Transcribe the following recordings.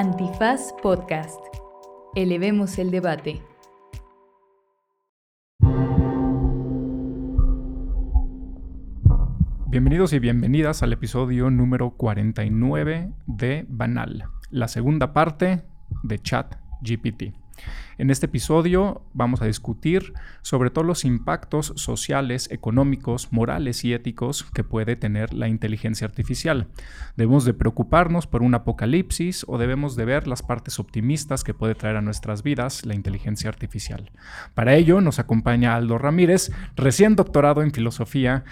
Antifaz Podcast. Elevemos el debate. Bienvenidos y bienvenidas al episodio número 49 de Banal, la segunda parte de Chat GPT. En este episodio vamos a discutir sobre todos los impactos sociales, económicos, morales y éticos que puede tener la inteligencia artificial. ¿Debemos de preocuparnos por un apocalipsis o debemos de ver las partes optimistas que puede traer a nuestras vidas la inteligencia artificial? Para ello nos acompaña Aldo Ramírez, recién doctorado en filosofía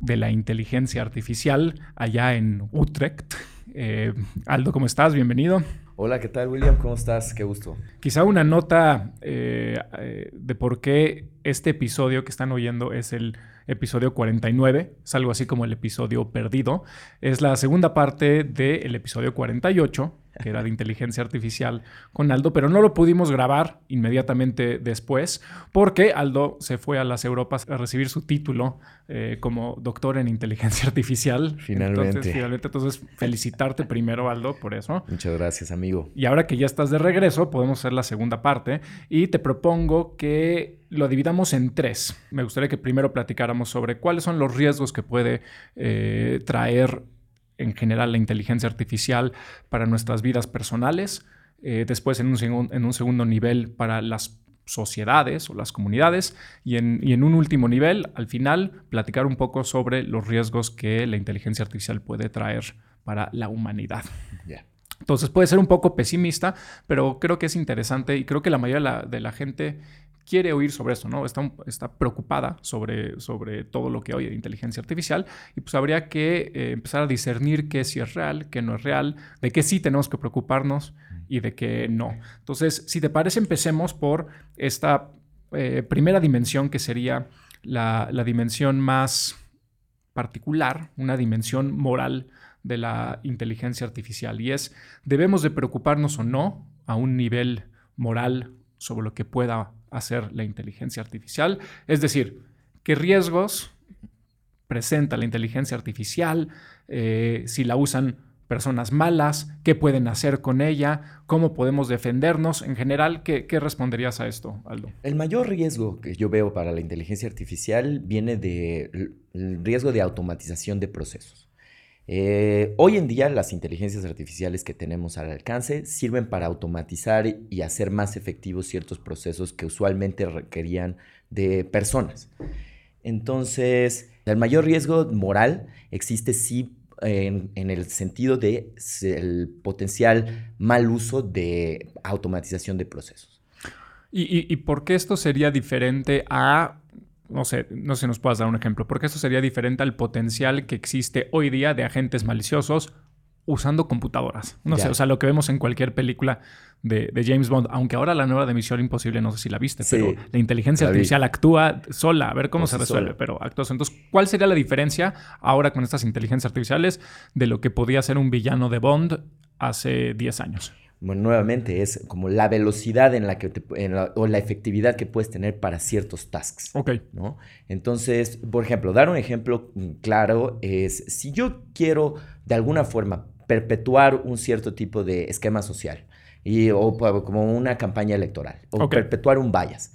de la inteligencia artificial allá en Utrecht. Eh, Aldo, ¿cómo estás? Bienvenido. Hola, ¿qué tal, William? ¿Cómo estás? Qué gusto. Quizá una nota eh, eh, de por qué este episodio que están oyendo es el episodio 49, es algo así como el episodio perdido. Es la segunda parte del episodio 48, que era de inteligencia artificial con Aldo, pero no lo pudimos grabar inmediatamente después porque Aldo se fue a las Europas a recibir su título eh, como doctor en inteligencia artificial. Finalmente. Entonces, finalmente, entonces felicitarte primero, Aldo, por eso. Muchas gracias, amigo. Y ahora que ya estás de regreso, podemos hacer la segunda parte y te propongo que lo dividamos en tres. Me gustaría que primero platicáramos sobre cuáles son los riesgos que puede eh, traer en general la inteligencia artificial para nuestras vidas personales, eh, después en un, en un, segundo nivel para las sociedades o las comunidades y en, y en, un último nivel, al final, platicar un poco sobre los riesgos que la inteligencia artificial puede traer para la humanidad. Entonces puede ser un poco pesimista, pero creo que es interesante y creo que la mayoría de la gente quiere oír sobre esto, ¿no? Está, está preocupada sobre, sobre todo lo que oye de inteligencia artificial y pues habría que eh, empezar a discernir qué sí es real, qué no es real, de qué sí tenemos que preocuparnos y de qué no. Entonces, si te parece, empecemos por esta eh, primera dimensión que sería la, la dimensión más particular, una dimensión moral de la inteligencia artificial y es, ¿debemos de preocuparnos o no a un nivel moral sobre lo que pueda hacer la inteligencia artificial. Es decir, qué riesgos presenta la inteligencia artificial, eh, si la usan personas malas, qué pueden hacer con ella, cómo podemos defendernos. En general, ¿qué, responderías a esto, Aldo? El mayor riesgo que yo veo para la inteligencia artificial viene del riesgo de automatización de procesos. Eh, hoy en día las inteligencias artificiales que tenemos al alcance sirven para automatizar y hacer más efectivos ciertos procesos que usualmente requerían de personas. Entonces, el mayor riesgo moral existe sí en, el sentido de el potencial mal uso de automatización de procesos. ¿Y, y por qué esto sería diferente a no sé, no sé si nos puedas dar un ejemplo, porque eso sería diferente al potencial que existe hoy día de agentes maliciosos usando computadoras. No sé, o sea, lo que vemos en cualquier película de, James Bond, aunque ahora la nueva de Misión Imposible, no sé si la viste, pero la inteligencia artificial actúa sola, a ver cómo se resuelve, pero actúa Entonces, ¿cuál sería la diferencia ahora con estas inteligencias artificiales de lo que podía ser un villano de Bond hace 10 años? Bueno, nuevamente es como la velocidad en la que o la efectividad que puedes tener para ciertos tasks. Ok. ¿no? Entonces, por ejemplo, dar un ejemplo claro es si yo quiero de alguna forma perpetuar un cierto tipo de esquema social y, o como una campaña electoral o perpetuar un bias.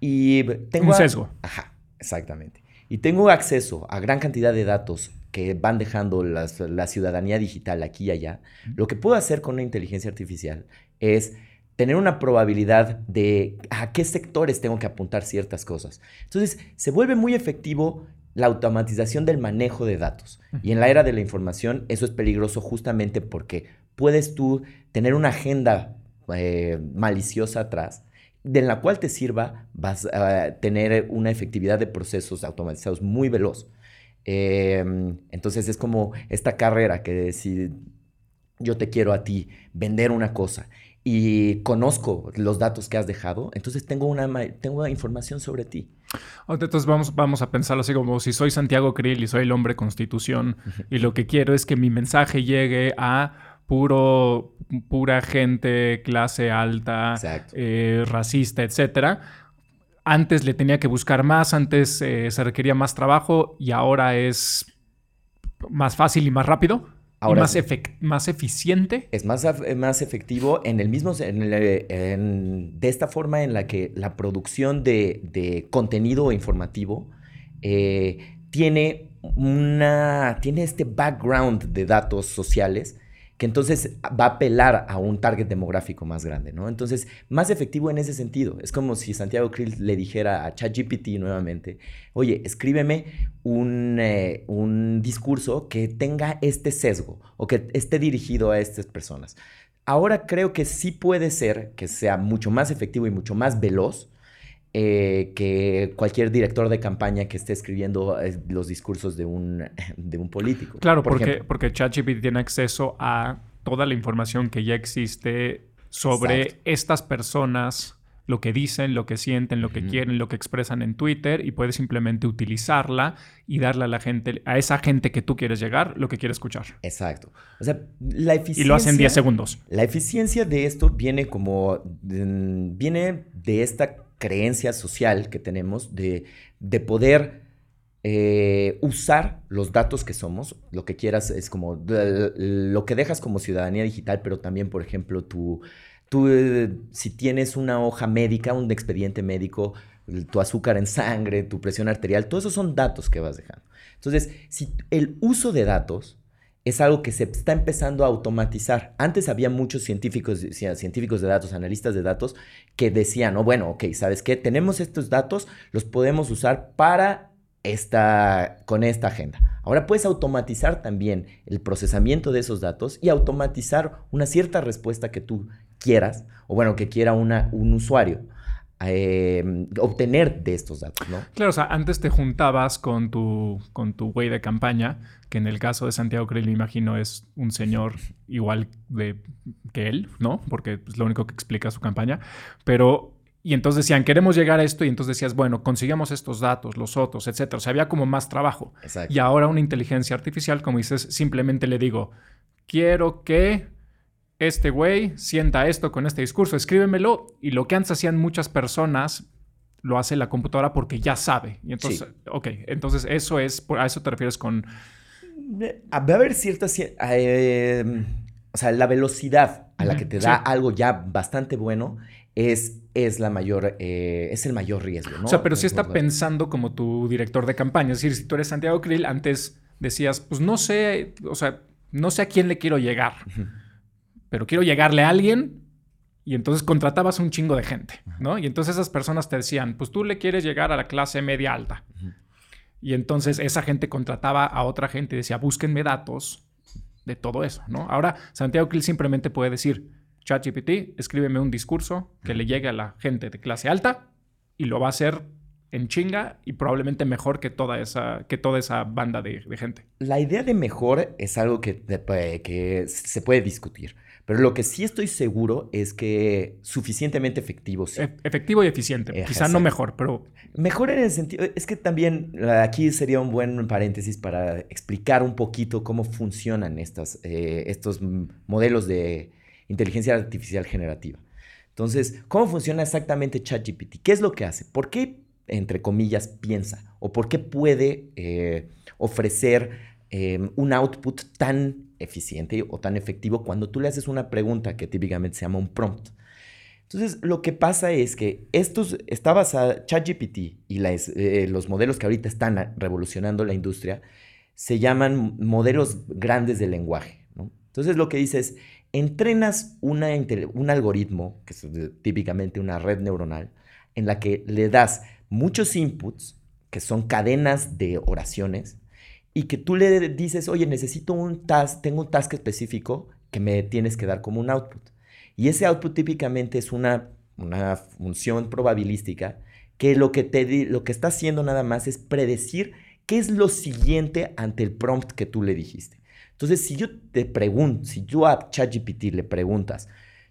Y tengo un sesgo. Ajá, exactamente. Y tengo acceso a gran cantidad de datos que van dejando la ciudadanía digital aquí y allá, lo que puedo hacer con una inteligencia artificial es tener una probabilidad de a qué sectores tengo que apuntar ciertas cosas. Entonces, se vuelve muy efectivo la automatización del manejo de datos. Y en la era de la información, eso es peligroso justamente porque puedes tú tener una agenda eh, maliciosa atrás de la cual te sirva, vas a tener una efectividad de procesos automatizados muy veloz. Em, entonces es como esta carrera que si yo te quiero a ti vender una cosa y conozco los datos que has dejado, entonces tengo una, tengo información sobre ti. Entonces vamos, vamos a pensarlo así como si soy Santiago Krill y soy el hombre constitución y lo que quiero es que mi mensaje llegue a puro, pura gente, clase alta, eh, racista, etcétera antes le tenía que buscar más, antes eh, se requería más trabajo y ahora es más fácil y más rápido. Ahora, más, más eficiente? Es más, más efectivo en el mismo, en, de esta forma en la que la producción de, contenido informativo eh, tiene, una, tiene este background de datos sociales que entonces va a apelar a un target demográfico más grande, ¿no? Entonces, más efectivo en ese sentido. Es como si Santiago Krill le dijera a ChatGPT nuevamente, oye, escríbeme un, eh, un discurso que tenga este sesgo o que esté dirigido a estas personas. Ahora creo que sí puede ser que sea mucho más efectivo y mucho más veloz eh, que cualquier director de campaña que esté escribiendo eh, los discursos de un, de un político. Claro, porque, porque ChatGPT tiene acceso a toda la información que ya existe sobre estas personas, lo que dicen, lo que sienten, lo que quieren, lo que expresan en Twitter y puedes simplemente utilizarla y darle a la gente, a esa gente que tú quieres llegar, lo que quiere escuchar. Exacto. O sea, la eficiencia... Y lo hacen 10 segundos. La eficiencia de esto viene como... viene de esta creencia social que tenemos de, de poder eh, usar los datos que somos, lo que quieras, es como lo que dejas como ciudadanía digital, pero también, por ejemplo, tú, eh, si tienes una hoja médica, un expediente médico, tu azúcar en sangre, tu presión arterial, todos esos son datos que vas dejando. Entonces, si el uso de datos es algo que se está empezando a automatizar. Antes había muchos científicos, científicos de datos, analistas de datos, que decían, oh, bueno, ok, ¿sabes qué? Tenemos estos datos, los podemos usar para esta, con esta agenda. Ahora puedes automatizar también el procesamiento de esos datos y automatizar una cierta respuesta que tú quieras, o bueno, que quiera una, un usuario. Em, obtener de estos datos, ¿no? Claro, o sea, antes te juntabas con tu, con tu güey de campaña, que en el caso de Santiago Creel, me imagino, es un señor igual de, que él, ¿no? Porque es lo único que explica su campaña. Pero, y entonces decían, queremos llegar a esto, y entonces decías, bueno, consigamos estos datos, los otros, etcétera. O sea, había como más trabajo. Y ahora una inteligencia artificial, como dices, simplemente le digo, quiero que este güey sienta esto con este discurso, escríbemelo. Y lo que antes hacían muchas personas, lo hace la computadora porque ya sabe. Y entonces, ok, entonces eso es, a eso te refieres con... Va a haber cierta... Eh, o sea, la velocidad a la que te da algo ya bastante bueno es, es la mayor, eh, es el mayor riesgo, ¿no? O sea, pero si está pensando como tu director de campaña. Es decir, si tú eres Santiago Krill, antes decías, pues no sé, o sea, no sé a quién le quiero llegar pero quiero llegarle a alguien y entonces contratabas un chingo de gente, ¿no? Y entonces esas personas te decían, pues tú le quieres llegar a la clase media alta. Y entonces esa gente contrataba a otra gente y decía, búsquenme datos de todo eso, ¿no? Ahora Santiago Krill simplemente puede decir, ChatGPT, escríbeme un discurso que le llegue a la gente de clase alta y lo va a hacer en chinga y probablemente mejor que toda esa, que toda esa banda de, gente. La idea de mejor es algo que, que se puede discutir. Pero lo que sí estoy seguro es que suficientemente efectivo. Sí. E-, efectivo y eficiente. Quizá no mejor, pero... Mejor en el sentido... Es que también aquí sería un buen paréntesis para explicar un poquito cómo funcionan estas, eh, estos modelos de inteligencia artificial generativa. Entonces, ¿cómo funciona exactamente ChatGPT? ¿Qué es lo que hace? ¿Por qué, entre comillas, piensa? ¿O por qué puede eh, ofrecer eh, un output tan eficiente o tan efectivo cuando tú le haces una pregunta que típicamente se llama un prompt. Entonces, lo que pasa es que estos, está basada, ChatGPT y eh, los modelos que ahorita están revolucionando la industria, se llaman modelos grandes de lenguaje. Entonces, lo que dice es, entrenas un algoritmo, que es típicamente una red neuronal, en la que le das muchos inputs, que son cadenas de oraciones, y que tú le dices, oye, necesito un task, tengo un task específico que me tienes que dar como un output. Y ese output típicamente es una, una función probabilística que lo que, te, lo que está haciendo nada más es predecir qué es lo siguiente ante el prompt que tú le dijiste. Entonces, si yo te pregunto, si yo a ChatGPT le preguntas,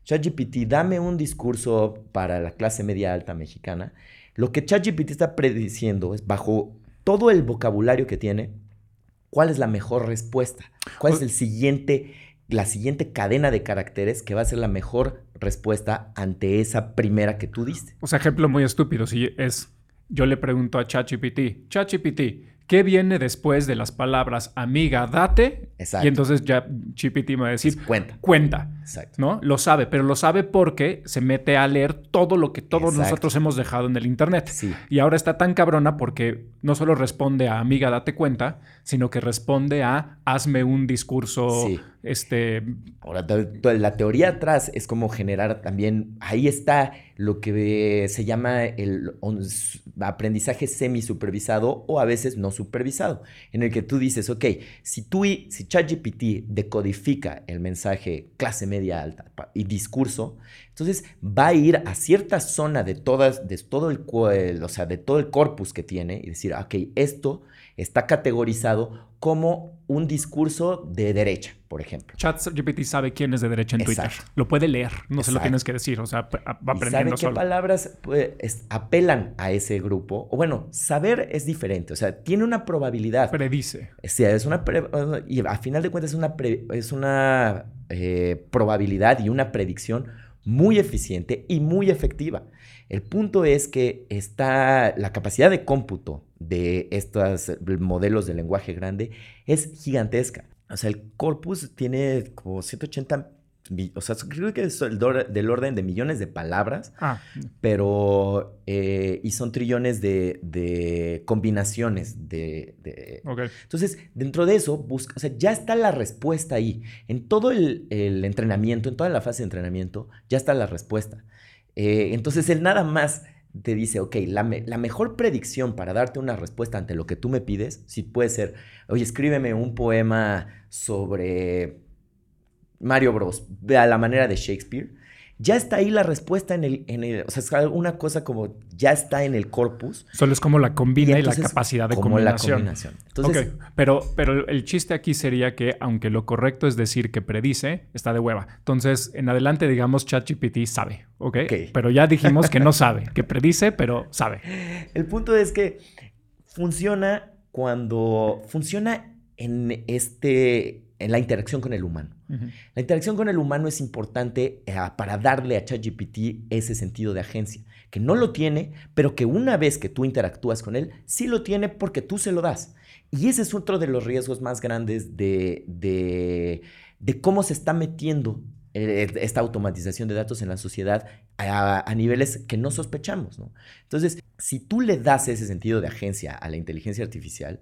ChatGPT, dame un discurso para la clase media alta mexicana, lo que ChatGPT está prediciendo es bajo todo el vocabulario que tiene, cuál es la mejor respuesta, cuál es el siguiente, la siguiente cadena de caracteres que va a ser la mejor respuesta ante esa primera que tú diste. O sea, ejemplo muy estúpido, si es, yo le pregunto a ChatGPT, ChatGPT, ¿qué viene después de las palabras amiga, date? Exacto. Y entonces ya GPT me va a decir, Cuenta. cuenta. Exacto. ¿No? Lo sabe, pero lo sabe porque se mete a leer todo lo que todos Exacto. nosotros hemos dejado en el Internet. Sí. Y ahora está tan cabrona porque no solo responde a amiga, date cuenta, sino que responde a hazme un discurso, Sí. este, Ahora, la teoría atrás es como generar también, ahí está lo que se llama el aprendizaje semi-supervisado o a veces no supervisado, en el que tú dices, ok, si tú, y- si ChatGPT decodifica el mensaje clase media alta y discurso, entonces va a ir a cierta zona de todas, de todo el- o sea, de todo el corpus que tiene y decir, ok, esto está categorizado como un discurso de derecha, por ejemplo. ChatGPT sabe quién es de derecha en Exacto. Twitter. Lo puede leer, no se lo tienes que decir, o sea, va y sabe aprendiendo qué solo. palabras pues, es- apelan a ese grupo. O bueno, saber es diferente, o sea, tiene una probabilidad. Predice. Sea, es una pre- y a final de cuentas es una, pre- es una eh, probabilidad y una predicción muy eficiente y muy efectiva. El punto es que está la capacidad de cómputo de estos modelos de lenguaje grande es gigantesca. O sea, el corpus tiene como 180, mi- o sea, creo que es el del orden de millones de palabras Ah, pero eh, y son trillones de, de combinaciones de. Entonces, dentro de eso, busca, o sea, ya está la respuesta ahí. En todo el, el entrenamiento, en toda la fase de entrenamiento, ya está la respuesta. Eh, entonces, él nada más te dice, ok, la, me- la mejor predicción para darte una respuesta ante lo que tú me pides, sí puede ser, oye, escríbeme un poema sobre Mario Bros. a la manera de Shakespeare. Ya está ahí la respuesta en el, en el, o sea, es una cosa como ya está en el corpus. Solo es como la combina y, la capacidad de como combinación. la combinación. Entonces, ok, pero, pero el chiste aquí sería que, aunque lo correcto es decir que predice, está de hueva. Entonces, en adelante, digamos, ChatGPT sabe. Ok. Pero ya dijimos que no sabe, que predice, pero sabe. El punto es que funciona cuando funciona en este en la interacción con el humano. La interacción con el humano es importante eh, para darle a ChatGPT ese sentido de agencia, que no lo tiene, pero que una vez que tú interactúas con él, sí lo tiene porque tú se lo das. Y ese es otro de los riesgos más grandes de, de, de cómo se está metiendo eh, esta automatización de datos en la sociedad a, a niveles que no sospechamos. ¿no? Entonces, si tú le das ese sentido de agencia a la inteligencia artificial,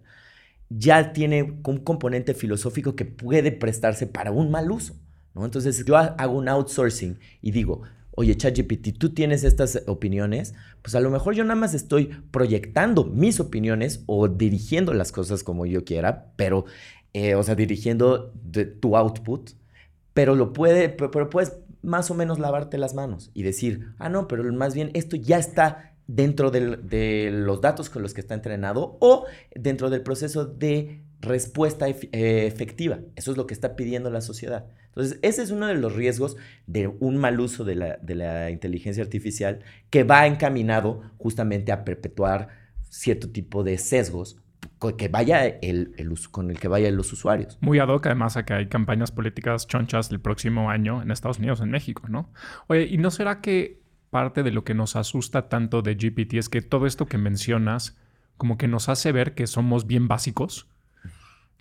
ya tiene un componente filosófico que puede prestarse para un mal uso. ¿no? Entonces, yo ha- hago un outsourcing y digo, oye, ChatGPT, tú tienes estas opiniones, pues a lo mejor yo nada más estoy proyectando mis opiniones o dirigiendo las cosas como yo quiera, pero, eh, o sea, dirigiendo de- tu output, pero lo puede, pe- pero puedes más o menos lavarte las manos y decir, ah, no, pero más bien esto ya está dentro de los datos con los que está entrenado o dentro del proceso de respuesta eh, efectiva. Eso es lo que está pidiendo la sociedad. Entonces, ese es uno de los riesgos de un mal uso de la, de la inteligencia artificial que va encaminado justamente a perpetuar cierto tipo de sesgos que vaya el, con el que vayan los usuarios. Muy ad hoc, además, a que hay campañas políticas chonchas el próximo año en Estados Unidos, en México, ¿no? Oye, ¿y no será que parte de lo que nos asusta tanto de GPT es que todo esto que mencionas como que nos hace ver que somos bien básicos?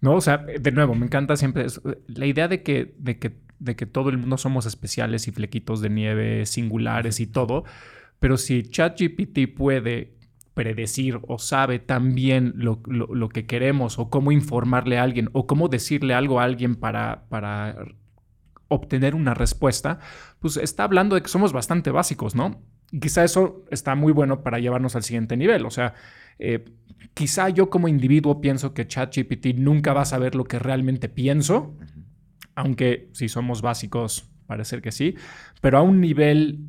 ¿No? O sea, de nuevo, me encanta siempre la idea de que, de que, de que todo el mundo somos especiales y flequitos de nieve, singulares y todo, pero si ChatGPT puede predecir o sabe también lo, lo- lo que queremos o cómo informarle a alguien o cómo decirle algo a alguien para, para obtener una respuesta, pues está hablando de que somos bastante básicos, ¿no? Y quizá eso está muy bueno para llevarnos al siguiente nivel. O sea, eh, quizá yo como individuo pienso que ChatGPT nunca va a saber lo que realmente pienso, aunque si somos básicos, parece que sí, pero a un nivel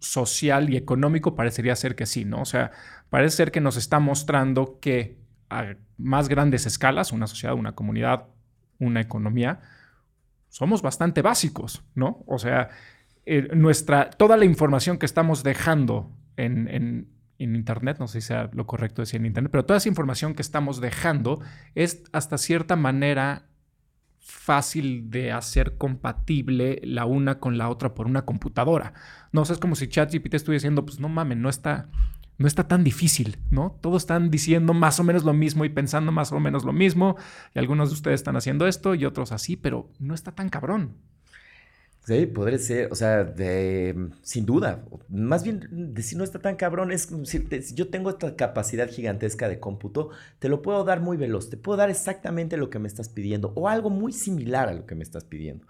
social y económico parecería ser que sí, ¿no? O sea, parece ser que nos está mostrando que a más grandes escalas, una sociedad, una comunidad, una economía, somos bastante básicos, ¿no? O sea, eh, nuestra, toda la información que estamos dejando en, en- en Internet, no sé si sea lo correcto decir en Internet, pero toda esa información que estamos dejando es hasta cierta manera fácil de hacer compatible la una con la otra por una computadora. No o sea, es como si ChatGPT estuviera diciendo, pues no mames, no está, no está tan difícil, ¿no? Todos están diciendo más o menos lo mismo y pensando más o menos lo mismo. Y algunos de ustedes están haciendo esto y otros así, pero no está tan cabrón. Sí, podría ser, o sea, sin duda. Más bien, decir no está tan cabrón, es si, yo tengo esta capacidad gigantesca de cómputo, te lo puedo dar muy veloz, te puedo dar exactamente lo que me estás pidiendo o algo muy similar a lo que me estás pidiendo.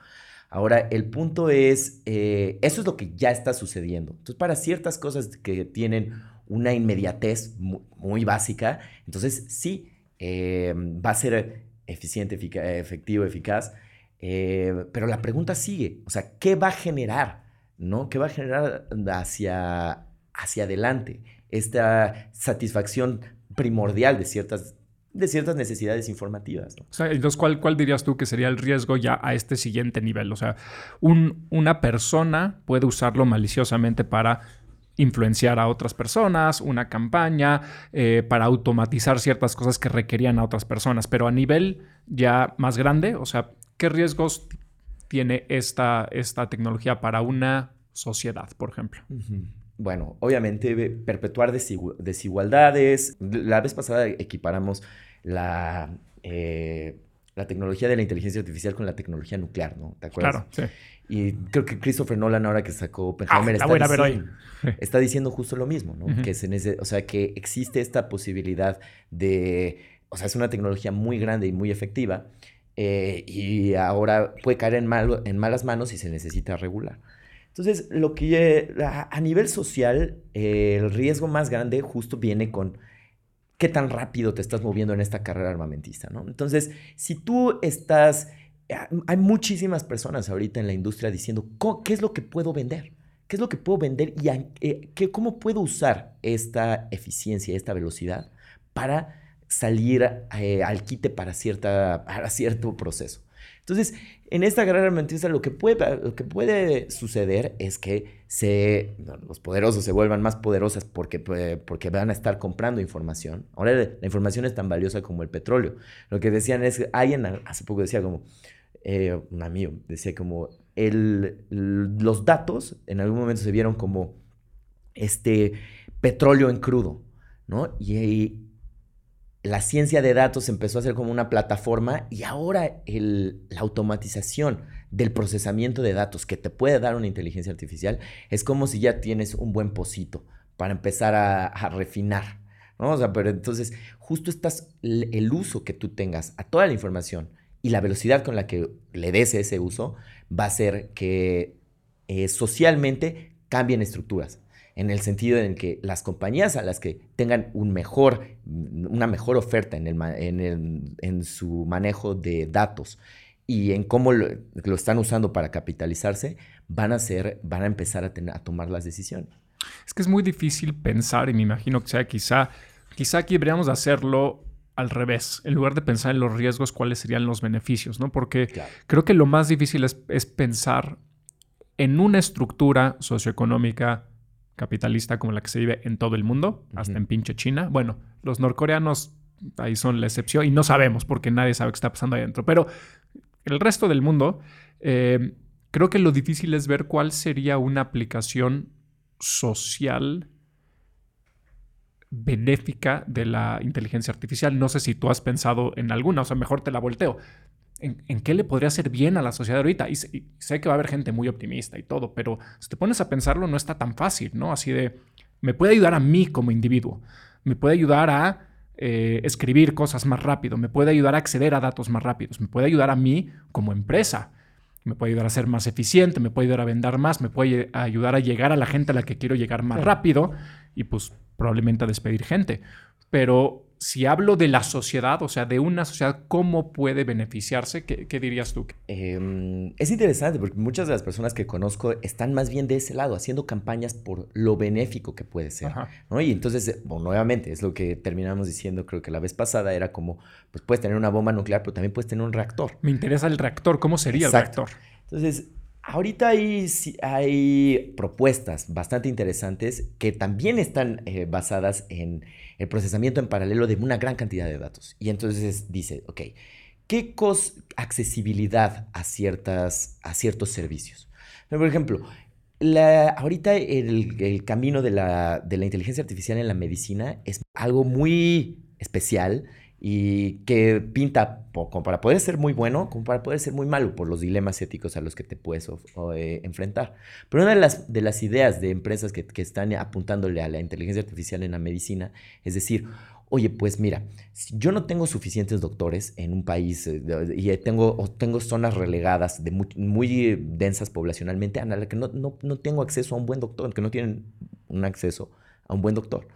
Ahora, el punto es, eh, eso es lo que ya está sucediendo. Entonces, para ciertas cosas que tienen una inmediatez muy, básica, entonces sí, eh, va a ser eficiente, efectivo, eficaz, eh, pero la pregunta sigue, o sea, ¿qué va a generar? ¿no? ¿Qué va a generar hacia, hacia adelante esta satisfacción primordial de ciertas de ciertas necesidades informativas. O sea, entonces, ¿cuál, ¿cuál dirías tú que sería el riesgo ya a este siguiente nivel? O sea, un, una persona puede usarlo maliciosamente para influenciar a otras personas, una campaña, eh, para automatizar ciertas cosas que requerían a otras personas, pero a nivel ya más grande, o sea, ¿qué riesgos tiene esta, esta tecnología para una sociedad, por ejemplo? bueno, obviamente perpetuar desigualdades. La vez pasada equiparamos la, eh, la tecnología de la inteligencia artificial con la tecnología nuclear, ¿no? ¿Te acuerdas? Claro, sí. Y creo que Christopher Nolan, ahora que sacó Oppenheimer, ah, está, diciendo, está, diciendo, justo lo mismo, ¿no? que se o sea, que existe esta posibilidad de, o sea, es una tecnología muy grande y muy efectiva, eh, y ahora puede caer en, mal, en malas manos y se necesita regular. Entonces, lo que a nivel social, el riesgo más grande justo viene con qué tan rápido te estás moviendo en esta carrera armamentista, ¿no? Entonces, si tú estás, eh, hay muchísimas personas ahorita en la industria diciendo, ¿qué es lo que puedo vender? ¿Qué es lo que puedo vender y eh, cómo puedo usar esta eficiencia, esta velocidad para salir eh, al quite para, cierta, para cierto proceso? Entonces, en esta guerra armamentista lo que puede, lo que puede suceder es que se, los poderosos se vuelvan más poderosas porque, porque van a estar comprando información. Ahora la información es tan valiosa como el petróleo. Lo que decían es, alguien hace poco decía como, eh, un amigo decía como, el, los datos en algún momento se vieron como este petróleo en crudo, ¿no? Y, la ciencia de datos empezó a ser como una plataforma y ahora la automatización del procesamiento de datos que te puede dar una inteligencia artificial es como si ya tienes un buen pocito para empezar a, refinar. ¿no? O sea, pero entonces justo estás, el uso que tú tengas a toda la información y la velocidad con la que le des ese uso va a hacer que eh, socialmente cambien estructuras en el sentido en que las compañías a las que tengan un mejor, una mejor oferta en, el, en, su manejo de datos y en cómo lo, están usando para capitalizarse, van a, ser, van a empezar a, tener, a tomar las decisiones. Es que es muy difícil pensar y me imagino que sea quizá, quizá aquí deberíamos hacerlo al revés, en lugar de pensar en los riesgos, cuáles serían los beneficios, ¿no? Porque creo que lo más difícil es, es pensar en una estructura socioeconómica capitalista como la que se vive en todo el mundo, hasta en pinche China. Bueno, los norcoreanos ahí son la excepción y no sabemos porque nadie sabe qué está pasando ahí adentro. Pero el resto del mundo, eh, creo que lo difícil es ver cuál sería una aplicación social benéfica de la inteligencia artificial. No sé si tú has pensado en alguna, o sea, mejor te la volteo en, qué le podría hacer bien a la sociedad ahorita. Y, sé que va a haber gente muy optimista y todo, pero si te pones a pensarlo, no está tan fácil, ¿no? Así de, me puede ayudar a mí como individuo, me puede ayudar a eh, escribir cosas más rápido, me puede ayudar a acceder a datos más rápidos, me puede ayudar a mí como empresa, me puede ayudar a ser más eficiente, me puede ayudar a vender más, me puede ayudar a llegar a la gente a la que quiero llegar más rápido y pues probablemente a despedir gente. Pero si hablo de la sociedad, o sea, de una sociedad, ¿cómo puede beneficiarse? ¿Qué, dirías tú? Em, es interesante porque muchas de las personas que conozco están más bien de ese lado, haciendo campañas por lo benéfico que puede ser. ¿no? Y entonces, nuevamente, es lo que terminamos diciendo, creo que la vez pasada era como, pues puedes tener una bomba nuclear, pero también puedes tener un reactor. Me interesa el reactor, ¿cómo sería el reactor? Entonces, Ahorita hay, hay, propuestas bastante interesantes que también están eh, basadas en el procesamiento en paralelo de una gran cantidad de datos. Y entonces dice, ok, ¿qué cos accesibilidad a, ciertas, a ciertos servicios? Por ejemplo, ahorita el, camino la, de la inteligencia artificial en la medicina es algo muy especial y que pinta como para poder ser muy bueno, como para poder ser muy malo por los dilemas éticos a los que te puedes eh, enfrentar. Pero una de las, de las ideas de empresas que, que, están apuntándole a la inteligencia artificial en la medicina es decir, oye, pues mira, yo no tengo suficientes doctores en un país eh, y tengo, tengo zonas relegadas de muy, densas poblacionalmente a las que no, no, no tengo acceso a un buen doctor, que no tienen un acceso a un buen doctor.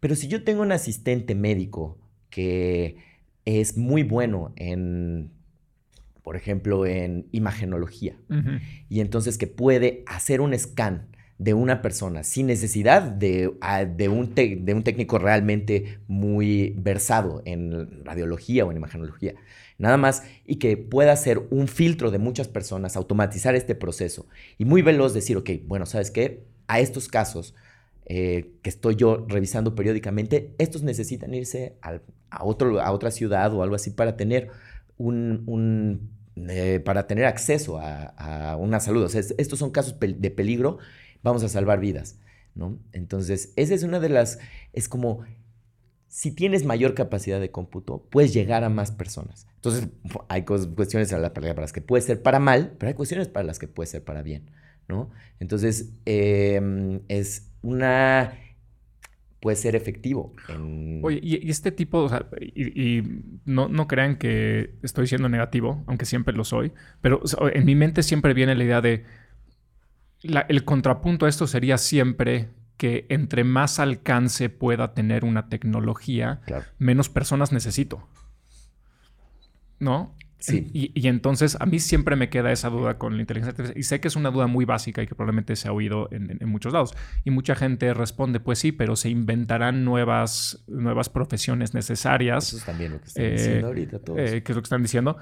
Pero si yo tengo un asistente médico, que es muy bueno en, por ejemplo, en imagenología. Y entonces que puede hacer un scan de una persona sin necesidad de, ah, de, un, de un técnico realmente muy versado en radiología o en imagenología. Nada más y que pueda hacer un filtro de muchas personas, automatizar este proceso y muy veloz decir, ok, bueno, ¿sabes qué? A estos casos eh, que estoy yo revisando periódicamente, estos necesitan irse a, otro, a otra ciudad o algo así para tener un, eh, para tener acceso a, una salud. O sea, estos son casos de peligro, vamos a salvar vidas, ¿no? Entonces, esa es una de las, es como, si tienes mayor capacidad de cómputo, puedes llegar a más personas. Entonces, hay cuestiones para las que puede ser para mal, pero hay cuestiones para las que puede ser para bien, ¿no? Entonces, em, es una puede ser efectivo. Oye, y, este tipo, o sea, y, no, no, crean que estoy siendo negativo, aunque siempre lo soy, pero en mi mente siempre viene la idea de, el contrapunto a esto sería siempre que entre más alcance pueda tener una tecnología, menos personas necesito. ¿No? Sí. Y, entonces a mí siempre me queda esa duda con la inteligencia artificial. Y sé que es una duda muy básica y que probablemente se ha oído en, muchos lados. Y mucha gente responde, pues sí, pero se inventarán nuevas, nuevas profesiones necesarias. Eso es también lo que están diciendo eh, ahorita todos. Eh, que es lo que están diciendo.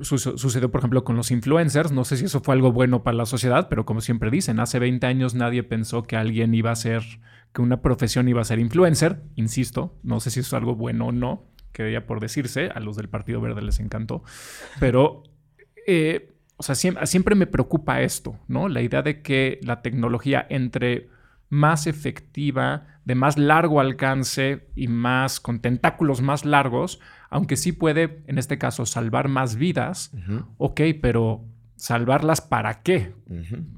sucedió, por ejemplo, con los influencers. No sé si eso fue algo bueno para la sociedad, pero como siempre dicen, hace 20 años nadie pensó que alguien iba a ser, que una profesión iba a ser influencer. Insisto, no sé si eso es algo bueno o no quedaría por decirse, a los del Partido Verde les encantó, pero, eh, o sea, siempre, me preocupa esto, ¿no? La idea de que la tecnología entre más efectiva, de más largo alcance y más con tentáculos más largos, aunque sí puede, en este caso, salvar más vidas, ok, pero salvarlas para qué?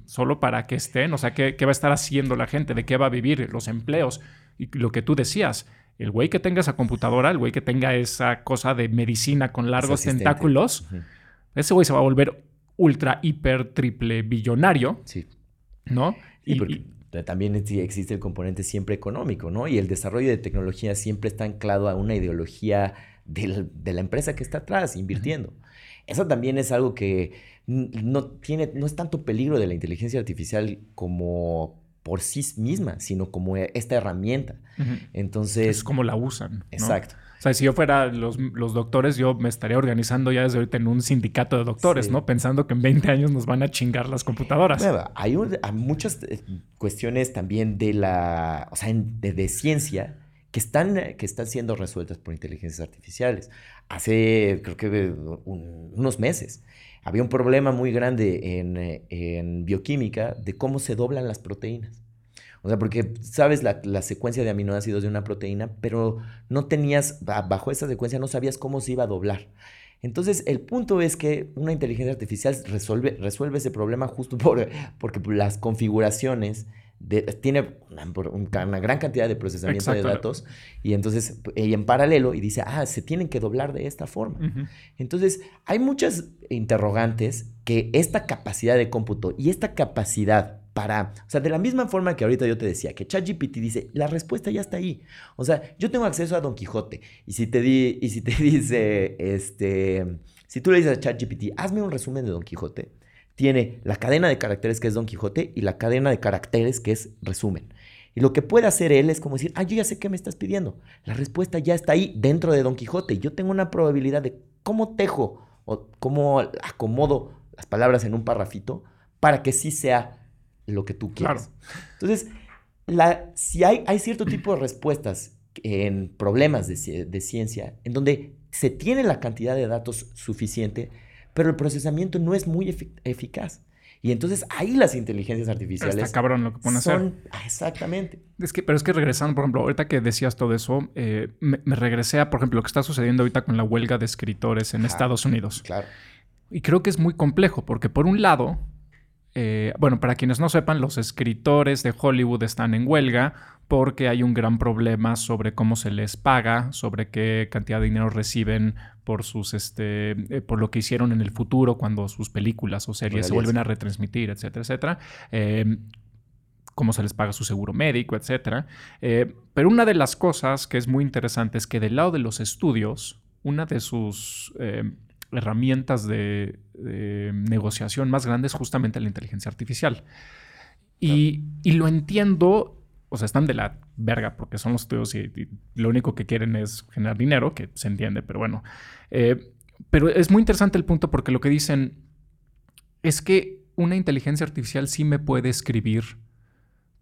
Solo para que estén, o sea, ¿qué, ¿qué, va a estar haciendo la gente? ¿De qué va a vivir? Los empleos. Y lo que tú decías, el güey que tenga esa computadora, el güey que tenga esa cosa de medicina con largos tentáculos, ese güey se va a volver ultra, hiper, triple billonario. Sí. ¿No? Y, porque también existe el componente siempre económico, ¿no? Y el desarrollo de tecnología siempre está anclado a una ideología de la, empresa que está atrás, invirtiendo. Eso también es algo que no, tiene, no es tanto peligro de la inteligencia artificial como por sí misma, sino como e, esta herramienta. Entonces... Es como la usan. Exacto. O sea, si yo fuera los, doctores, yo me estaría organizando ya desde ahorita en un sindicato de doctores, ¿no? Pensando que en 20 años nos van a chingar las computadoras. hay, muchas eh, cuestiones también de la, o sea, de, ciencia que están, que están siendo resueltas por inteligencias artificiales. Hace, creo que unos meses, había un problema muy grande en, bioquímica de cómo se doblan las proteínas. O sea, porque sabes la, secuencia de aminoácidos de una proteína, pero no tenías, bajo esa secuencia no sabías cómo se iba a doblar. Entonces, el punto es que una inteligencia artificial resuelve, resuelve ese problema justo por, porque las configuraciones tiene una, gran cantidad de procesamiento de datos y entonces y en paralelo y dice, ah, se tienen que doblar de esta forma. Entonces, hay muchas interrogantes que esta capacidad de cómputo y esta capacidad para, o sea, de la misma forma que ahorita yo te decía, que ChatGPT dice, la respuesta ya está ahí. O sea, yo tengo acceso a Don Quijote y si te, di, y si te dice, este, si tú le dices a ChatGPT, hazme un resumen de Don Quijote, tiene la cadena de caracteres que es Don Quijote y la cadena de caracteres que es resumen. Y lo que puede hacer él es como decir, ah, yo ya sé qué me estás pidiendo. La respuesta ya está ahí dentro de Don Quijote. Yo tengo una probabilidad de cómo tejo o cómo acomodo las palabras en un parrafito para que sí sea lo que tú quieras. Entonces, la, si hay, hay cierto tipo de respuestas en problemas de, de ciencia en donde se tiene la cantidad de datos suficiente, pero el procesamiento no es muy eficaz. Y entonces ahí las inteligencias artificiales. Está cabrón lo que pueden hacer. son- ah, Exactamente. Es que, pero es que regresando, por ejemplo, ahorita que decías todo eso, eh, me, me regresé a, por ejemplo, lo que está sucediendo ahorita con la huelga de escritores en Ajá. Estados Unidos. Claro. Y creo que es muy complejo, porque por un lado, eh, bueno, para quienes no sepan, los escritores de Hollywood están en huelga porque hay un gran problema sobre cómo se les paga, sobre qué cantidad de dinero reciben por sus, este, eh, por lo que hicieron en el futuro cuando sus películas o series se vuelven a retransmitir, etcétera, etcétera. Eh, cómo se les paga su seguro médico, etcétera. Eh, pero una de las cosas que es muy interesante es que del lado de los estudios, una de sus eh, herramientas de, de negociación más grande es justamente la inteligencia artificial. Y, y lo entiendo, o sea, están de la verga porque son los estudios y, y lo único que quieren es generar dinero, que se entiende, pero bueno. Eh, pero es muy interesante el punto porque lo que dicen es que una inteligencia artificial sí me puede escribir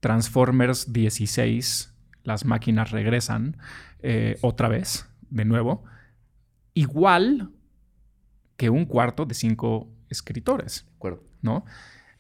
Transformers 16, las máquinas regresan eh, otra vez, de nuevo, igual que un cuarto de cinco escritores, De acuerdo. ¿no?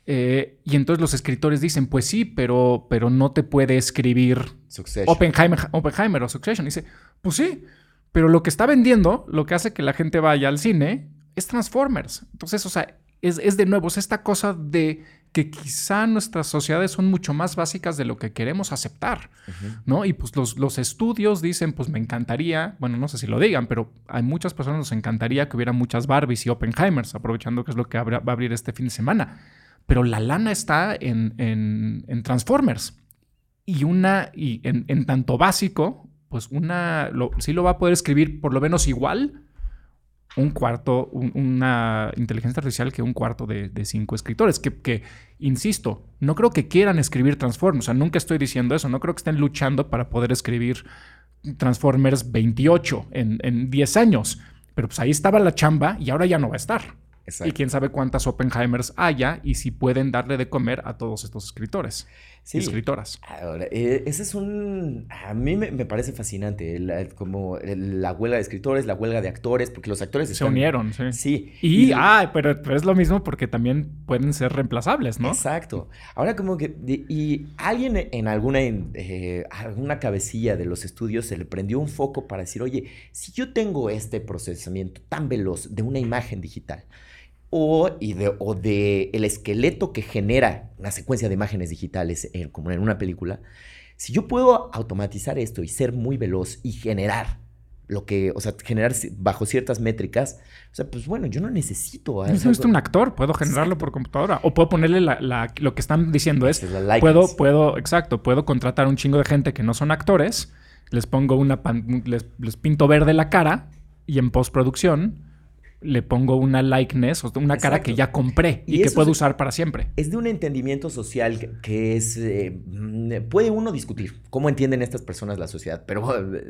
Eh, y entonces los escritores dicen, pues sí, pero, pero no te puede escribir Succession. Oppenheimer, Oppenheimer o Succession. Dice, pues sí, pero lo que está vendiendo, lo que hace que la gente vaya al cine, es Transformers. Entonces, o sea, es, es de nuevo, es esta cosa de que quizá nuestras sociedades son mucho más básicas de lo que queremos aceptar. ¿no? Y pues los, los estudios dicen, pues me encantaría, bueno, no sé si lo digan, pero hay muchas personas nos encantaría que hubiera muchas Barbies y Oppenheimers, aprovechando que es lo que va a abrir este fin de semana. Pero la lana está en, en- Transformers. Y una, y en, tanto básico, pues una, lo- sí lo va a poder escribir por lo menos igual un cuarto, un- una inteligencia artificial que un cuarto de, cinco escritores. Que, que, insisto, no creo que quieran escribir Transformers. O sea, nunca estoy diciendo eso. No creo que estén luchando para poder escribir Transformers 28 en, en 10 años. Pero pues ahí estaba la chamba y ahora ya no va a estar. Exacto. Y quién sabe cuántas Oppenheimers haya y si pueden darle de comer a todos estos escritores Sí. y escritoras. Ahora, eh, ese es un... A mí me, me parece fascinante, el- como la huelga de escritores, la huelga de actores, porque los actores Se unieron, sí. Sí. Y, ah, pero, pero es lo mismo porque también pueden ser reemplazables, ¿no? Exacto. Ahora como que... y alguien en alguna, en, eh, alguna cabecilla de los estudios se le prendió un foco para decir, oye, si yo tengo este procesamiento tan veloz de una imagen digital, o, y de, o de el esqueleto que genera una secuencia de imágenes digitales, como en una película, si yo puedo automatizar esto y ser muy veloz y generar lo que, o sea, generar bajo ciertas métricas, o sea, pues bueno, yo no necesito... Yo soy un actor, puedo generarlo Exacto. por computadora. O puedo ponerle la, la- lo que están diciendo es, Es puedo, puedo, exacto, puedo contratar un chingo de gente que no son actores, les pongo una, pan- les, les pinto verde la cara y en postproducción le pongo una likeness, o una cara que ya compré y, Y que puedo es- usar para siempre. Es de un entendimiento social que, que es... eh, mm, puede uno discutir cómo entienden estas personas la sociedad, pero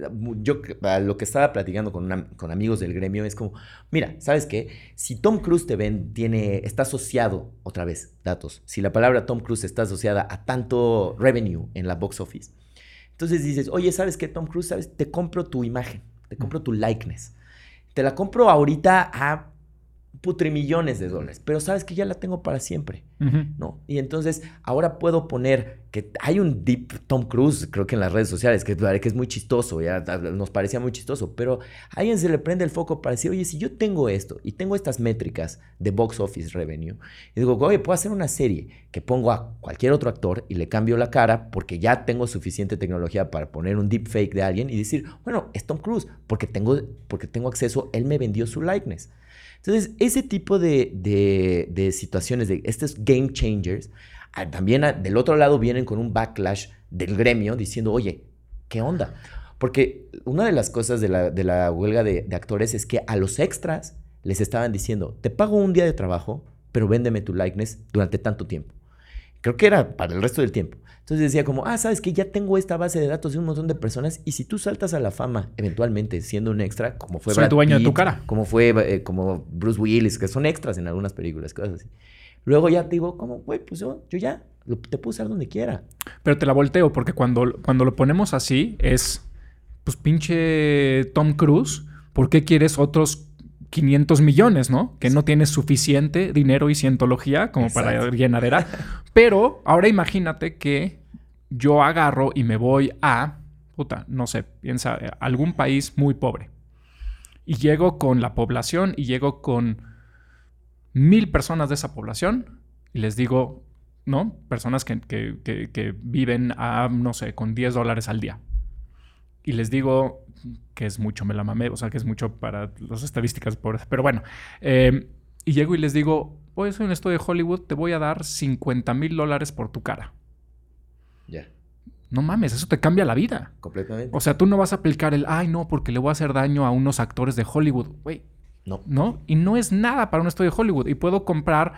yo lo que estaba platicando con, una- con amigos del gremio es como, mira, ¿sabes qué? Si Tom Cruise te ven, tiene, está asociado, otra vez, datos, si la palabra Tom Cruise está asociada a tanto revenue en la box office, entonces dices, oye, ¿sabes qué, Tom Cruise? ¿Sabes? Te compro tu imagen, te compro tu likeness. Te la compro ahorita a putrimillones de dólares, pero sabes que ya la tengo para siempre. ¿no? Y entonces ahora puedo poner que hay un deep Tom Cruise, creo que en las redes sociales, que, que es muy chistoso, ya nos parecía muy chistoso, pero a alguien se le prende el foco para decir, oye, si yo tengo esto y tengo estas métricas de box office revenue, y digo, oye, puedo hacer una serie que pongo a cualquier otro actor y le cambio la cara porque ya tengo suficiente tecnología para poner un deep fake de alguien y decir, bueno, es Tom Cruise, porque tengo, porque tengo acceso, él me vendió su likeness. Entonces, ese tipo de, de- de situaciones, de estos game changers, también del otro lado vienen con un backlash del gremio diciendo, oye, ¿qué onda? Porque una de las cosas de la, de la huelga de, de actores es que a los extras les estaban diciendo, te pago un día de trabajo, pero véndeme tu likeness durante tanto tiempo. Creo que era para el resto del tiempo. Entonces decía como, ah, sabes que ya tengo esta base de datos de un montón de personas y si tú saltas a la fama eventualmente siendo un extra, como fue Soy Brad dueño de tu Pitt, cara. como fue eh, como Bruce Willis, que son extras en algunas películas, cosas así. Luego ya te digo, como, güey, pues yo, yo ya lo- te puedo usar donde quiera. Pero te la volteo porque cuando, cuando lo ponemos así es, pues pinche Tom Cruise, ¿por qué quieres otros 500 millones, ¿no? Que no tienes suficiente dinero y cientología como para Exacto. llenadera. Pero ahora imagínate que yo agarro y me voy a, puta, no sé, piensa, eh, algún país muy pobre. Y llego con la población y llego con mil personas de esa población y les digo, ¿no? Personas que, que- que- que viven a, no sé, con 10 dólares al día. Y les digo que es mucho, me la mamé, o sea, que es mucho para las estadísticas, por, pero bueno. eh, y llego y les digo, hoy soy un estudio de Hollywood, te voy a dar 50 mil dólares por tu cara. Ya, No mames, eso te cambia la vida. completamente. O sea, tú no vas a aplicar el, ay, no, porque le voy a hacer daño a unos actores de Hollywood. Güey, no. ¿no? Y no es nada para un estudio de Hollywood. Y puedo comprar,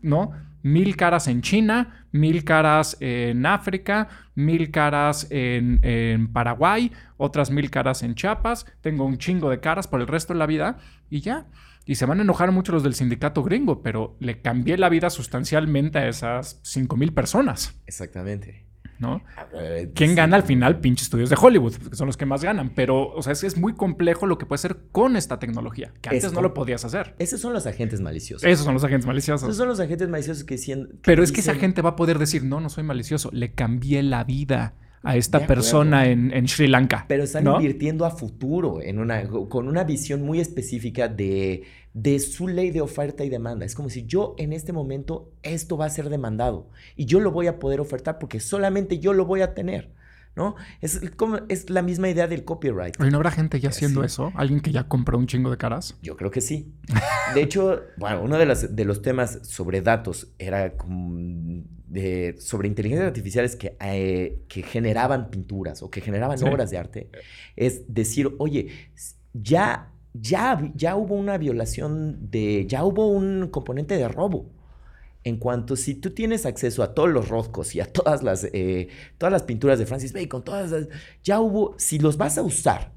¿no? Mil caras en China, mil caras en África, mil caras en, en Paraguay, otras mil caras en Chiapas. Tengo un chingo de caras por el resto de la vida y ya. Y se van a enojar mucho los del sindicato gringo, pero le cambié la vida sustancialmente a esas cinco mil personas, Exactamente. ¿No? Eh, ¿Quién sí. gana al final? Pinches estudios de Hollywood, que son los que más ganan. Pero, o sea, es, es muy complejo lo que puede hacer con esta tecnología, que Es antes no lo podías hacer. Esos son los agentes maliciosos. Esos son los agentes Esos maliciosos. son los agentes maliciosos que siendo. Pero es que esa gente va a poder decir, no, no soy malicioso, le cambié la vida a esta persona en, en Sri Lanka. Pero están ¿no? invirtiendo a futuro en una, con una visión muy específica de, de su ley de oferta y demanda. Es como si yo en este momento esto va a ser demandado y yo lo voy a poder ofertar porque solamente yo lo voy a tener. ¿No? Es, como, es la misma idea del copyright. ¿no habrá gente ya haciendo Sí. eso? ¿Alguien que ya compró un chingo de caras? Yo creo que sí. De hecho, bueno, uno de, las- de los temas sobre datos era como de- sobre inteligencias artificiales que, eh, que generaban pinturas o que generaban Sí. obras de arte. Es decir, oye, ya, ya, ya hubo una violación de, ya hubo un componente de robo. En cuanto si tú tienes acceso a todos los Rothkos y a todas las, eh, todas las pinturas de Francis Bacon, todas las- ya hubo, si los vas a usar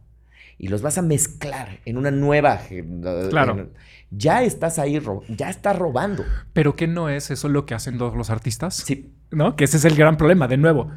y los vas a mezclar en una nueva, eh, Claro. en- ya estás ahí, ya estás robando. ¿Pero qué no es eso lo que hacen todos los artistas? Sí, ¿No? Que ese es el gran problema. De nuevo,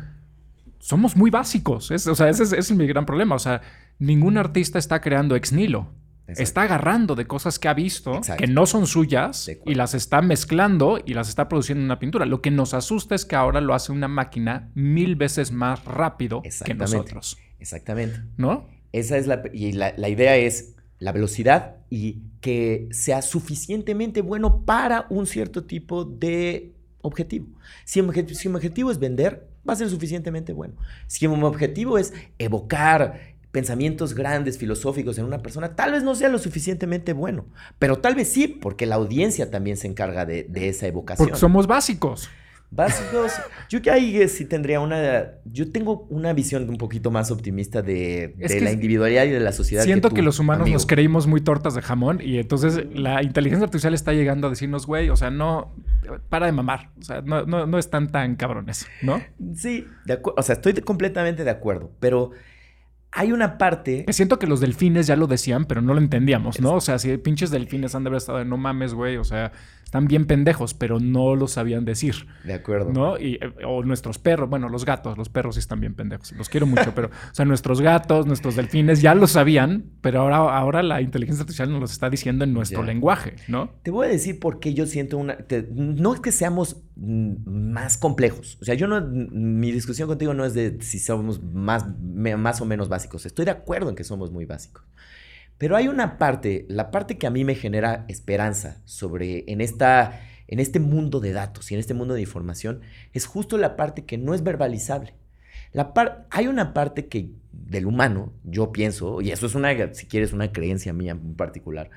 somos muy básicos. Es- o sea, ese es, ese es mi gran problema. O sea, ningún artista está creando ex nihilo. Exacto. Está agarrando de cosas que ha visto, Exacto. que no son suyas, y las está mezclando y las está produciendo en una pintura. Lo que nos asusta es que ahora lo hace una máquina mil veces más rápido que nosotros. exactamente. ¿No? Esa es la, y la, la idea es la velocidad y que sea suficientemente bueno para un cierto tipo de objetivo. Si mi objetivo es vender, va a ser suficientemente bueno. Si mi objetivo es evocar pensamientos grandes, filosóficos en una persona, tal vez no sea lo suficientemente bueno, pero tal vez sí, porque la audiencia también se encarga de, de esa evocación. Porque somos básicos. Básicos, yo que ahí eh, sí tendría una, yo tengo una visión un poquito más optimista de, la individualidad y de la sociedad. Siento que, tú, los humanos amigo. nos creímos muy tortas de jamón y entonces la inteligencia artificial está llegando a decirnos, güey, o sea, no, para de mamar, o sea, no, no, no están tan cabrones, ¿no? Sí, de o sea, estoy completamente de acuerdo, pero hay una parte, Que siento que los delfines ya lo decían, pero no lo entendíamos, ¿no? O sea, si pinches delfines han de haber estado de no mames, güey, o sea, están bien pendejos, pero no lo sabían decir, de acuerdo, ¿no? Y, eh, o nuestros perros, bueno, los gatos, los perros sí están bien pendejos, los quiero mucho, pero, o sea, nuestros gatos, nuestros delfines ya lo sabían, pero ahora, ahora la inteligencia artificial nos lo está diciendo en nuestro Ya. lenguaje, ¿no? Te voy a decir por qué yo siento una... te- no es que seamos más complejos. O sea, yo no... Mi discusión contigo no es de si somos más, me- más o menos básicos. Estoy de acuerdo en que somos muy básicos. Pero hay una parte, la parte que a mí me genera esperanza sobre en, esta, en este mundo de datos y en este mundo de información, es justo la parte que no es verbalizable. Hay una parte que del humano, yo pienso, y eso es una, si quieres, una creencia mía en particular,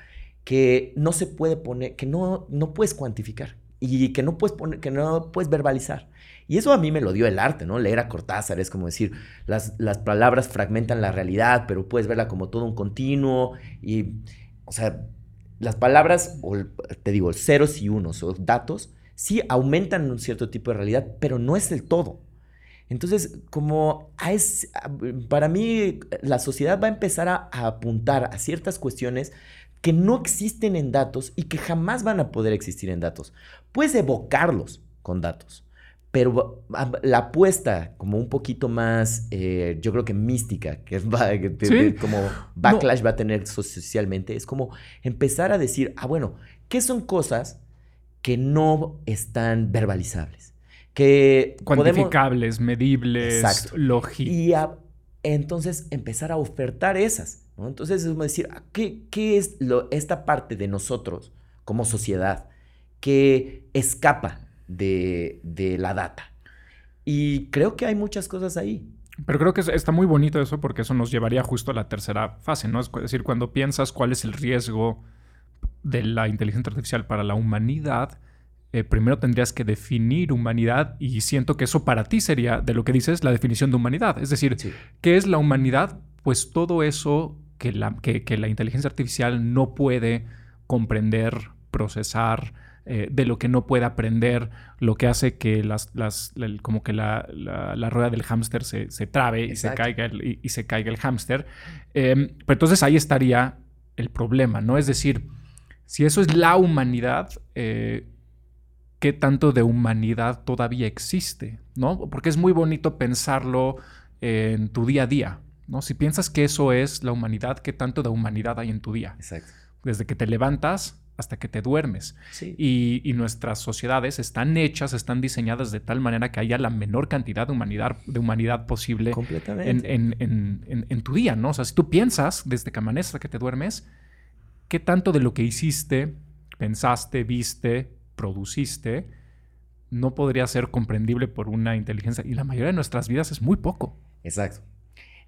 que no se puede poner, que no, no puedes cuantificar y que no puedes poner, que no puedes verbalizar. Y eso a mí me lo dio el arte, ¿no? Leer a Cortázar es como decir, las, las palabras fragmentan la realidad, pero puedes verla como todo un continuo y, o sea, las palabras, o te digo, ceros y unos o datos, sí aumentan un cierto tipo de realidad, pero no es el todo. Entonces, como para mí la sociedad va a empezar a, a apuntar a ciertas cuestiones que no existen en datos y que jamás van a poder existir en datos. Puedes evocarlos con datos, Pero la apuesta como un poquito más, eh, yo creo que mística, que es como backlash va a tener socialmente, es como empezar a decir, ah, bueno, ¿qué son cosas que no están verbalizables? Que Cuantificables, medibles, lógicas. Y entonces empezar a ofertar esas. Entonces es como decir, ah, ¿qué, qué es lo, esta parte de nosotros como sociedad que escapa de, la data? Y creo que hay muchas cosas ahí. Pero creo que está muy bonito eso porque eso nos llevaría justo a la tercera fase, ¿no? Es decir, cuando piensas cuál es el riesgo de la inteligencia artificial para la humanidad, eh, primero tendrías que definir humanidad y siento que eso para ti sería, de lo que dices, la definición de humanidad. Es decir, ¿qué es la humanidad? Pues todo eso que la, que, la inteligencia artificial no puede comprender, procesar, eh, de lo que no puede aprender, lo que hace que las, las como que la, rueda del hámster se, trabe y se, caiga el, y, se caiga el hámster. Em, pero entonces ahí estaría el problema, ¿no? Es decir, si eso es la humanidad, eh, ¿qué tanto de humanidad todavía existe? ¿No? Porque es muy bonito pensarlo en tu día a día. ¿no? Si piensas que eso es la humanidad, ¿qué tanto de humanidad hay en tu día? Exacto. Desde que te levantas hasta que te duermes. Sí. Y, nuestras sociedades están hechas, están diseñadas de tal manera que haya la menor cantidad de humanidad, de humanidad posible en, tu día, ¿no? O sea, si tú piensas desde que amanece hasta que te duermes, ¿qué tanto de lo que hiciste, pensaste, viste, produciste, no podría ser comprendible por una inteligencia? Y la mayoría de nuestras vidas es muy poco. Exacto.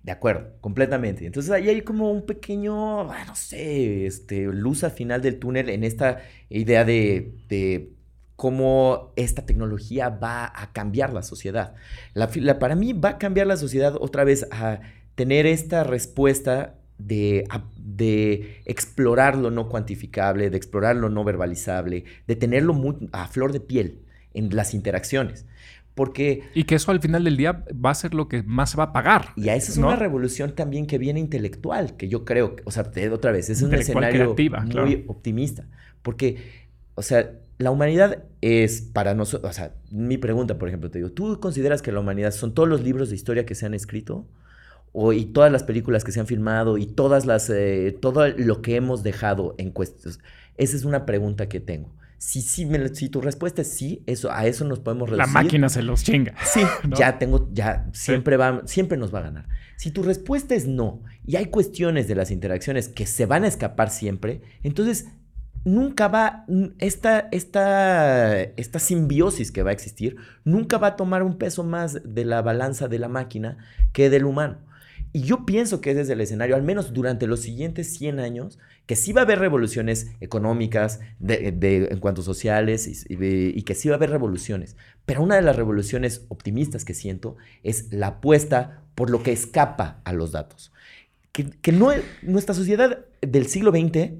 De acuerdo, completamente. Entonces ahí hay como un pequeño, ah, no sé, este, luz al final del túnel en esta idea de, cómo esta tecnología va a cambiar la sociedad. La, para mí va a cambiar la sociedad otra vez a tener esta respuesta de, de explorar lo no cuantificable, de explorar lo no verbalizable, de tenerlo a flor de piel en las interacciones. Porque... Y que eso al final del día va a ser lo que más se va a pagar. Y a esa es una revolución también que viene intelectual, que yo creo, o sea, otra vez, es un escenario muy optimista. Porque, o sea, la humanidad es para nosotros, o sea, mi pregunta, por ejemplo, te digo, ¿tú consideras que la humanidad son todos los libros de historia que se han escrito? O, y todas las películas que se han filmado y todas las, eh, todo lo que hemos dejado en cuestiones. Esa es una pregunta que tengo. Si, si tu respuesta es sí, eso, a eso nos podemos reducir. La máquina se los chinga. Sí, ya tengo, ya siempre, va, siempre nos va a ganar. Si tu respuesta es no, y hay cuestiones de las interacciones que se van a escapar siempre, entonces nunca va, esta, esta, esta simbiosis que va a existir, nunca va a tomar un peso más de la balanza de la máquina que del humano. Y yo pienso que desde el escenario, al menos durante los siguientes 100 años, que sí va a haber revoluciones económicas, de, en cuanto sociales, y, que sí va a haber revoluciones. Pero una de las revoluciones optimistas que siento es la apuesta por lo que escapa a los datos. Que, que no, nuestra sociedad del siglo XX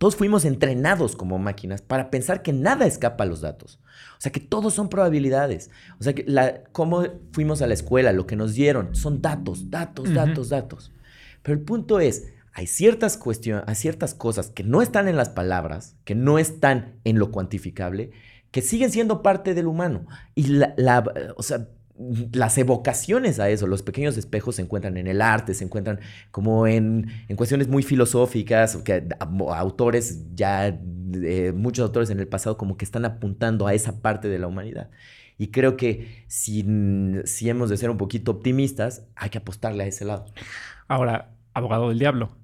todos fuimos entrenados como máquinas para pensar que nada escapa a los datos. O sea, que todos son probabilidades. O sea, que la, cómo fuimos a la escuela, lo que nos dieron, son datos, datos, datos, datos. Pero el punto es, hay ciertas cuestiones, hay ciertas cosas que no están en las palabras, que no están en lo cuantificable, que siguen siendo parte del humano. Y la, la o sea, las evocaciones a eso, los pequeños espejos se encuentran en el arte, se encuentran como en, cuestiones muy filosóficas, que autores ya, eh, muchos autores en el pasado como que están apuntando a esa parte de la humanidad. Y creo que si, si hemos de ser un poquito optimistas, hay que apostarle a ese lado. Ahora, abogado del diablo,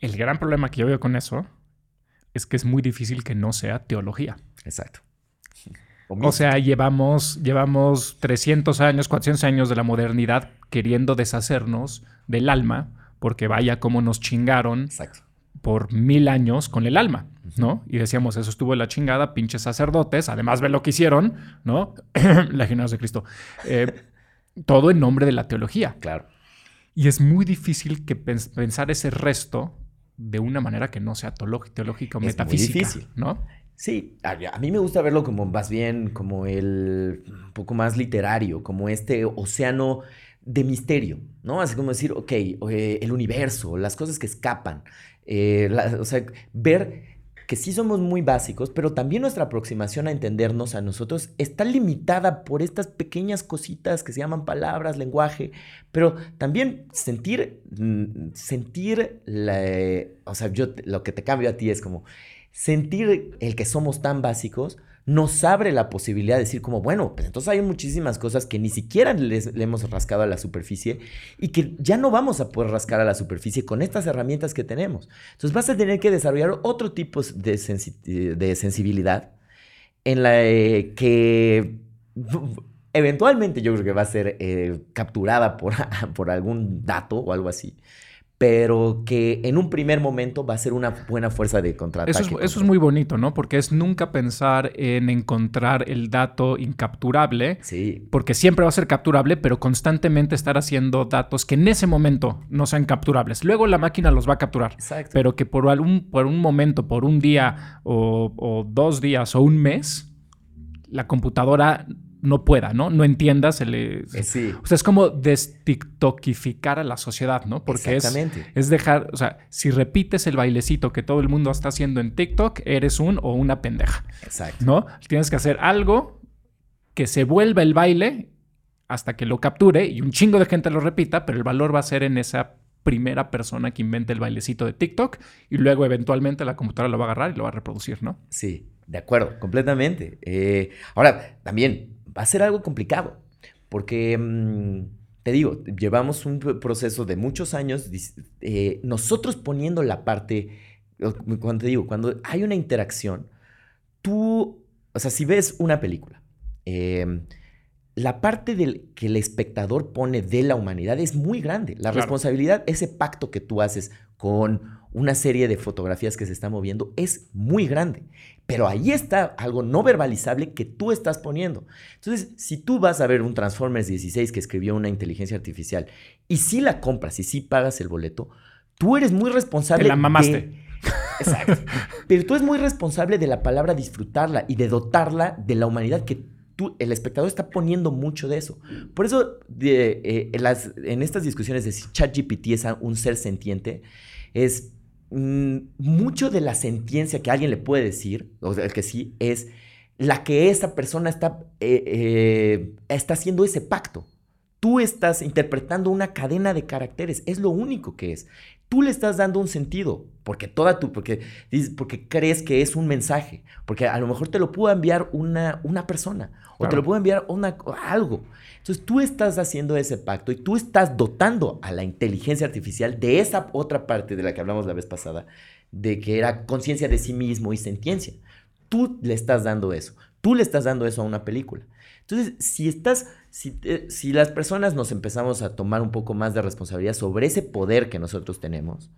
el gran problema que yo veo con eso es que es muy difícil que no sea teología. Exacto. O sea, llevamos, llevamos 300 años, 400 años de la modernidad queriendo deshacernos del alma, porque vaya como nos chingaron por mil años con el alma, ¿no? Y decíamos, eso estuvo en la chingada, pinches sacerdotes, además ve lo que hicieron, ¿no? Legionarios de Cristo. Eh, todo en nombre de la teología. Claro. Y es muy difícil que pensar ese resto de una manera que no sea teológica o metafísica, difícil. ¿no? Sí, a, mí me gusta verlo como más bien como el poco más literario, como este océano de misterio, ¿no? Así como decir, ok, el universo, las cosas que escapan, eh, o sea, ver que sí somos muy básicos, pero también nuestra aproximación a entendernos a nosotros está limitada por estas pequeñas cositas que se llaman palabras, lenguaje, pero también sentir, mm, sentir, o sea, yo lo que te cambio a ti es como sentir el que somos tan básicos nos abre la posibilidad de decir como, bueno, pues entonces hay muchísimas cosas que ni siquiera le hemos rascado a la superficie y que ya no vamos a poder rascar a la superficie con estas herramientas que tenemos. Entonces vas a tener que desarrollar otro tipo de, sensibilidad en la eh, que eventualmente yo creo que va a ser eh, capturada por, por algún dato o algo así pero que en un primer momento va a ser una buena fuerza de contraataque. Eso es, eso es muy bonito, ¿no? Porque es nunca pensar en encontrar el dato incapturable, sí. porque siempre va a ser capturable, pero constantemente estar haciendo datos que en ese momento no sean capturables. Luego la máquina los va a capturar, Exacto. pero que por, algún, por un momento, por un día o, o dos días o un mes, la computadora no pueda, ¿no? No entiendas el... Eh, sí. O sea, es como destiktokificar a la sociedad, ¿no? Porque es, es dejar, o sea, si repites el bailecito que todo el mundo está haciendo en TikTok, eres un o una pendeja. Exacto. ¿No? Tienes que hacer algo que se vuelva el baile hasta que lo capture y un chingo de gente lo repita, pero el valor va a ser en esa primera persona que invente el bailecito de TikTok y luego eventualmente la computadora lo va a agarrar y lo va a reproducir, ¿no? Sí, de acuerdo, completamente. Eh, ahora, también va a ser algo complicado, porque, mm, te digo, llevamos un proceso de muchos años, eh, nosotros poniendo la parte, cuando te digo, cuando hay una interacción, tú, o sea, si ves una película, em, la parte del, que el espectador pone de la humanidad es muy grande. La responsabilidad, ese pacto que tú haces con una serie de fotografías que se está moviendo es muy grande. Pero ahí está algo no verbalizable que tú estás poniendo. Entonces, si tú vas a ver un Transformers 16 que escribió una inteligencia artificial y si la compras y si pagas el boleto, tú eres muy responsable. Te la mamaste. Exacto. Pero tú eres muy responsable de la palabra disfrutarla y de dotarla de la humanidad que tú, el espectador está poniendo mucho de eso. Por eso, de, eh, en estas discusiones de si ChatGPT es un ser sentiente, es mucho de la sentencia que alguien le puede decir, o sea, que sí, es la que esa persona está, eh, eh, está haciendo ese pacto. Tú estás interpretando una cadena de caracteres, es lo único que es. Tú le estás dando un sentido, porque toda tu, porque, porque crees que es un mensaje, porque a lo mejor te lo pudo enviar una, una persona, o te lo pudo enviar una, algo. Entonces tú estás haciendo ese pacto y tú estás dotando a la inteligencia artificial de esa otra parte de la que hablamos la vez pasada, de que era conciencia de sí mismo y sentiencia. Tú le estás dando eso. Tú le estás dando eso a una película. Entonces, si estás, si, si las personas nos empezamos a tomar un poco más de responsabilidad sobre ese poder que nosotros tenemos,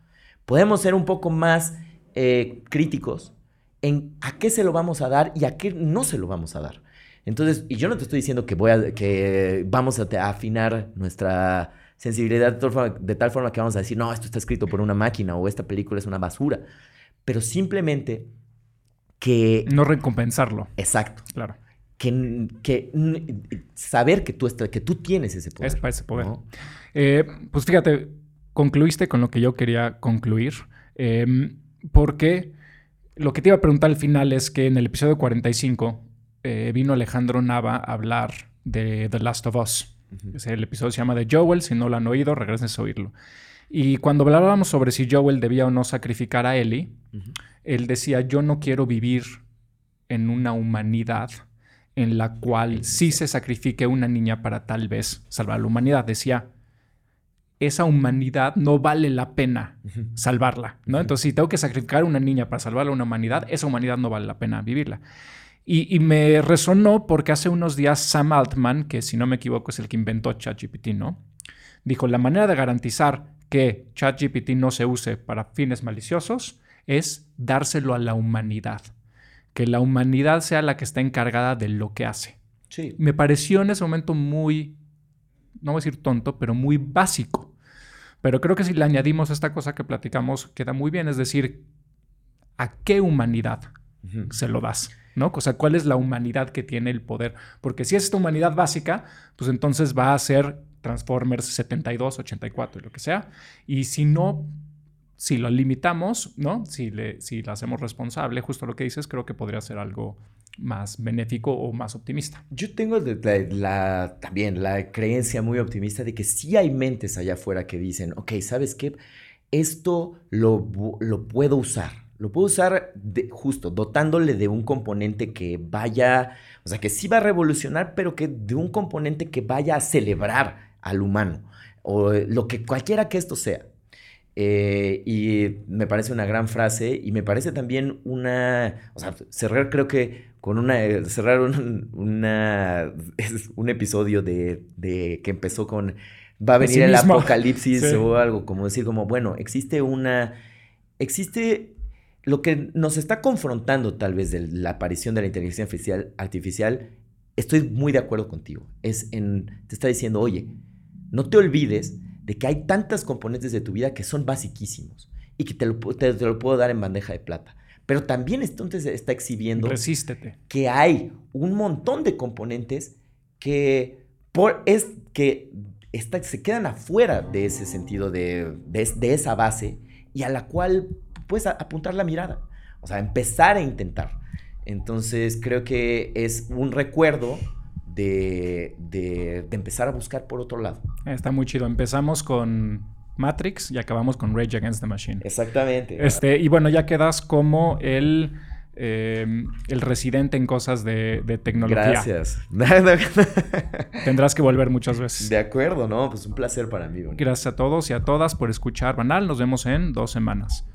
podemos ser un poco más eh, críticos en a qué se lo vamos a dar y a qué no se lo vamos a dar. Entonces, y yo no te estoy diciendo que, voy a, que vamos a, afinar nuestra sensibilidad de tal, forma, que vamos a decir, no, esto está escrito por una máquina o esta película es una basura. Pero simplemente que... No recompensarlo. Exacto. Claro. Que, que saber que tú, que tú tienes ese poder. Es para ese poder. Eh, pues fíjate, concluiste con lo que yo quería concluir. Em, porque lo que te iba a preguntar al final es que en el episodio 45 eh, vino Alejandro Nava a hablar de The Last of Us. el episodio se llama de Joel. Si no lo han oído, regresen a oírlo. Y cuando hablábamos sobre si Joel debía o no sacrificar a Ellie, él decía, yo no quiero vivir en una humanidad en la cual sí se sacrifique una niña para tal vez salvar a la humanidad. Decía, esa humanidad no vale la pena salvarla, ¿no? Entonces, si tengo que sacrificar a una niña para salvar a una humanidad, esa humanidad no vale la pena vivirla. Y, me resonó porque hace unos días Sam Altman, que si no me equivoco es el que inventó ChatGPT, ¿no? Dijo, la manera de garantizar que ChatGPT no se use para fines maliciosos es dárselo a la humanidad. Que la humanidad sea la que está encargada de lo que hace. Sí. Me pareció en ese momento muy, no voy a decir tonto, pero muy básico. Pero creo que si le añadimos esta cosa que platicamos, queda muy bien. Es decir, ¿a qué humanidad se lo das? ¿no? O sea, ¿cuál es la humanidad que tiene el poder? Porque si es esta humanidad básica, pues entonces va a ser Transformers 72, 84 y lo que sea. Y si no, si lo limitamos, ¿no? Si, le, si la hacemos responsable, justo lo que dices, creo que podría ser algo más benéfico o más optimista. Yo tengo la, también la creencia muy optimista de que sí hay mentes allá afuera que dicen, ok, ¿sabes qué? Esto lo, lo puedo usar. Lo puedo usar justo dotándole de un componente que vaya, o sea, que sí va a revolucionar, pero que de un componente que vaya a celebrar al humano, o lo que cualquiera que esto sea. Eh, y me parece una gran frase y me parece también una, o sea, cerrar creo que con una, cerrar un, una, un episodio de, de, que empezó con, va a venir el apocalipsis o algo, como decir como, bueno, existe una, existe lo que nos está confrontando tal vez de la aparición de la inteligencia artificial, artificial estoy muy de acuerdo contigo, es en, te está diciendo, oye, no te olvides de que hay tantas componentes de tu vida que son basiquísimos y que te lo, te, lo puedo dar en bandeja de plata. Pero también entonces está exhibiendo Resístete. que hay un montón de componentes que, por, es, que está, se quedan afuera de ese sentido, de, de, esa base, y a la cual puedes apuntar la mirada. O sea, empezar a intentar. Entonces creo que es un recuerdo de, empezar a buscar por otro lado. Está muy chido. Empezamos con Matrix y acabamos con Rage Against the Machine. Exactamente. Este, y bueno, ya quedas como el, em, el residente en cosas de, de tecnología. Gracias. Tendrás que volver muchas veces. De acuerdo, ¿no? Pues un placer para mí. Gracias a todos y a todas por escuchar Banal. Nos vemos en dos semanas.